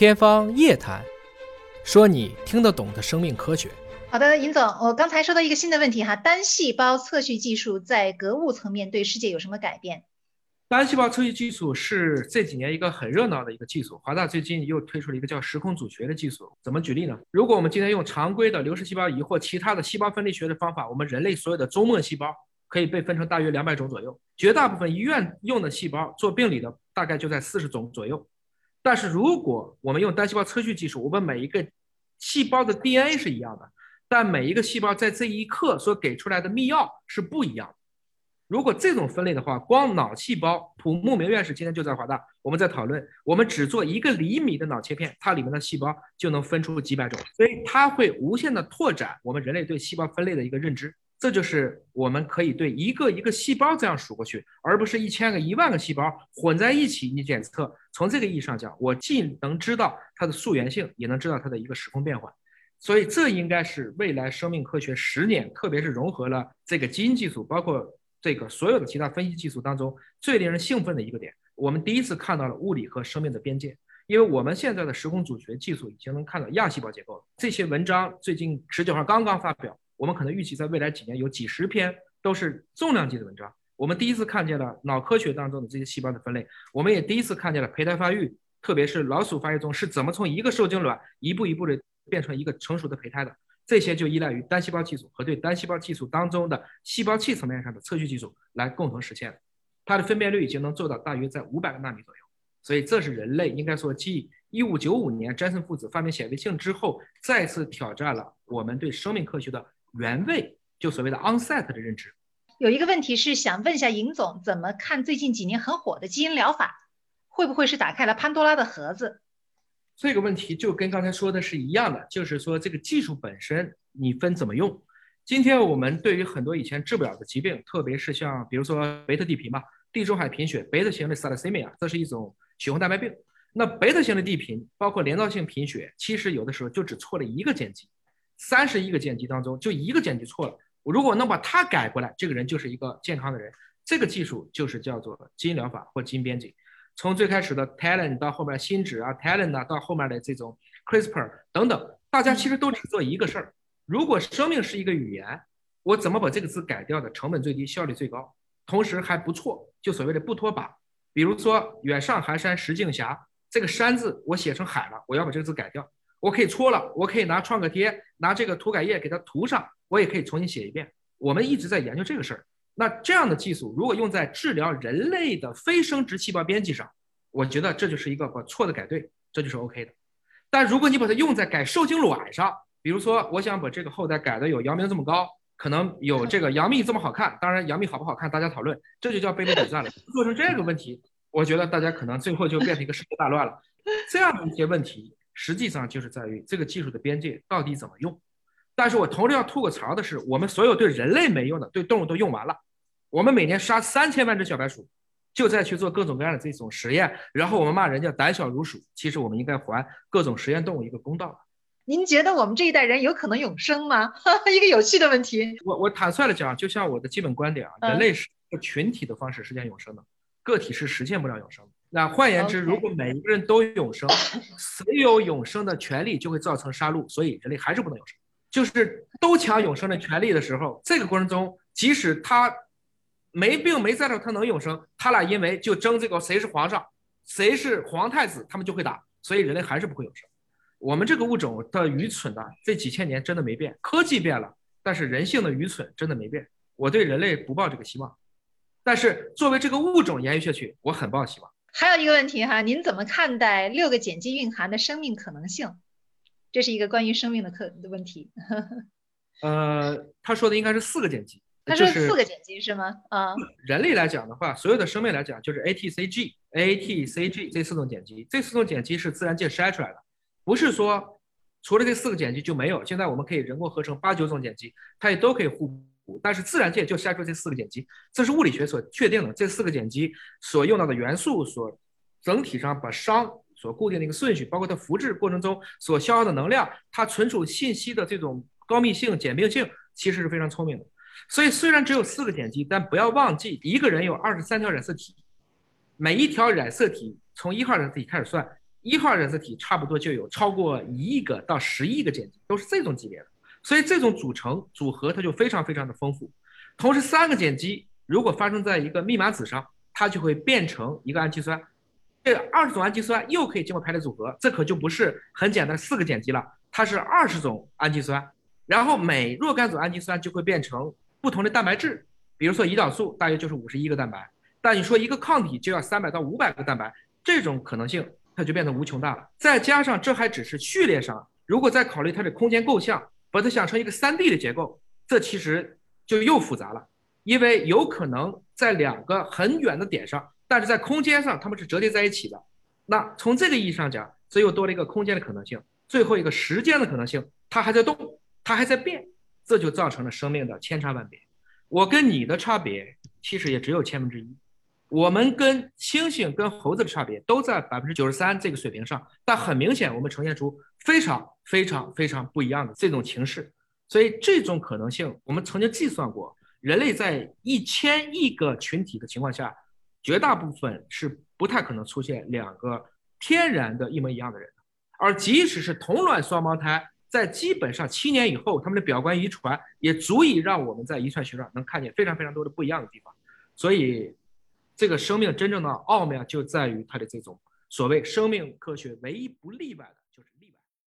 天方夜谭，说你听得懂的生命科学。好的，尹总，我刚才说到一个新的问题哈，单细胞测序技术在格物层面对世界有什么改变？单细胞测序技术是这几年一个很热闹的一个技术。华大最近又推出了一个叫时空组学的技术。怎么举例呢？如果我们今天用常规的流式细胞仪或其他的细胞分类学的方法，我们人类所有的周末细胞可以被分成大约两百种左右。绝大部分医院用的细胞做病理的大概就在四十种左右。但是如果我们用单细胞测序技术，我们每一个细胞的 DNA 是一样的，但每一个细胞在这一刻所给出来的密钥是不一样的。如果这种分类的话，光脑细胞，蒲木明院士今天就在华大，我们在讨论，我们只做一个厘米的脑切片，它里面的细胞就能分出几百种，所以它会无限的拓展我们人类对细胞分类的一个认知。这就是我们可以对一个一个细胞这样数过去，而不是一千个、一万个细胞混在一起你检测。从这个意义上讲，我既能知道它的溯源性，也能知道它的一个时空变化。所以这应该是未来生命科学十年，特别是融合了这个基因技术，包括这个所有的其他分析技术当中最令人兴奋的一个点。我们第一次看到了物理和生命的边界，因为我们现在的时空组学技术已经能看到亚细胞结构了。这些文章最近十九号刚刚发表。我们可能预期在未来几年有几十篇都是重量级的文章。我们第一次看见了脑科学当中的这些细胞的分类，我们也第一次看见了胚胎发育，特别是老鼠发育中是怎么从一个受精卵一步一步的变成一个成熟的胚胎的。这些就依赖于单细胞技术和对单细胞技术当中的细胞器层面上的测序技术来共同实现。它的分辨率已经能做到大约在五百个纳米左右。所以这是人类应该说继一五九五年詹森父子发明显微镜之后，再次挑战了我们对生命科学的。原位就所谓的 onset 的认知，有一个问题是想问一下尹总，怎么看最近几年很火的基因疗法，会不会是打开了潘多拉的盒子？这个问题就跟刚才说的是一样的，就是说这个技术本身你分怎么用。今天我们对于很多以前治不了的疾病，特别是像比如说贝塔地贫嘛，地中海贫血，贝塔型的 thalassemia，这是一种血红蛋白病。那贝塔型的地贫，包括镰刀性贫血，其实有的时候就只错了一个碱基。三十一个碱基当中，就一个碱基错了。我如果能把它改过来，这个人就是一个健康的人。这个技术就是叫做基因疗法或基因编辑。从最开始的 Talent 到后面新址啊，Talent 啊，到后面的这种 CRISPR 等等，大家其实都只做一个事儿。如果生命是一个语言，我怎么把这个字改掉的成本最低、效率最高，同时还不错？就所谓的不脱靶。比如说远上寒山石径斜，这个山字我写成海了，我要把这个字改掉。我可以搓了，我可以拿创可贴，拿这个涂改液给它涂上，我也可以重新写一遍。我们一直在研究这个事儿。那这样的技术如果用在治疗人类的非生殖细胞编辑上，我觉得这就是一个把错的改对，这就是 OK 的。但如果你把它用在改受精卵上，比如说我想把这个后代改的有姚明这么高，可能有这个杨幂这么好看，当然杨幂好不好看大家讨论，这就叫背离比赛了。做成这个问题，我觉得大家可能最后就变成一个世界大乱了。这样的一些问题。实际上就是在于这个技术的边界到底怎么用。但是我同时要吐个槽的是，我们所有对人类没用的，对动物都用完了。我们每年杀三千万只小白鼠，就在去做各种各样的这种实验，然后我们骂人家胆小如鼠。其实我们应该还各种实验动物一个公道。您觉得我们这一代人有可能永生吗？一个有趣的问题。我我坦率的讲，就像我的基本观点啊，人类是一个群体的方式实现永生的，个体是实现不了永生的。那换言之，如果每一个人都永生，谁有永生的权利，就会造成杀戮，所以人类还是不能永生。就是都抢永生的权利的时候，这个过程中，即使他没病没灾的时候，他能永生，他俩因为就争这个谁是皇上，谁是皇太子，他们就会打，所以人类还是不会永生。我们这个物种的愚蠢呢，这几千年真的没变，科技变了，但是人性的愚蠢真的没变。我对人类不抱这个希望，但是作为这个物种延续下去，我很抱希望。还有一个问题哈，您怎么看待六个碱基蕴含的生命可能性？这是一个关于生命的课的问题。呃，他说的应该是四个碱基。他说四个碱基是吗？啊，人类来讲的话，所有的生命来讲就是 A、T、C、G、A、T、C、G 这四种碱基。这四种碱基是自然界筛出来的，不是说除了这四个碱基就没有。现在我们可以人工合成八九种碱基，它也都可以互。但是自然界就筛出这四个碱基，这是物理学所确定的。这四个碱基所用到的元素，所整体上把熵所固定的一个顺序，包括它复制过程中所消耗的能量，它存储信息的这种高密性、简并性，其实是非常聪明的。所以虽然只有四个碱基，但不要忘记，一个人有二十三条染色体，每一条染色体从一号染色体开始算，一号染色体差不多就有超过一亿个到十亿个碱基，都是这种级别的。所以这种组成组合它就非常非常的丰富。同时，三个碱基如果发生在一个密码子上，它就会变成一个氨基酸。这二十种氨基酸又可以经过排列组合，这可就不是很简单四个碱基了，它是二十种氨基酸。然后每若干种氨基酸就会变成不同的蛋白质，比如说胰岛素大约就是五十一个蛋白，但你说一个抗体就要三百到五百个蛋白，这种可能性它就变得无穷大了。再加上这还只是序列上，如果再考虑它的空间构象，把它想成一个三 D 的结构，这其实就又复杂了，因为有可能在两个很远的点上。但是在空间上，它们是折叠在一起的。那从这个意义上讲，这又多了一个空间的可能性。最后一个时间的可能性，它还在动，它还在变，这就造成了生命的千差万别。我跟你的差别其实也只有千分之一。我们跟猩猩、跟猴子的差别都在百分之九十三这个水平上，但很明显，我们呈现出非常非常非常不一样的这种情势。所以这种可能性，我们曾经计算过，人类在一千亿个群体的情况下。绝大部分是不太可能出现两个天然的一模一样的人，而即使是同卵双胞胎，在基本上七年以后，他们的表观遗传也足以让我们在遗传学上能看见非常非常多的不一样的地方。所以，这个生命真正的奥妙就在于它的这种所谓生命科学唯一不例外的。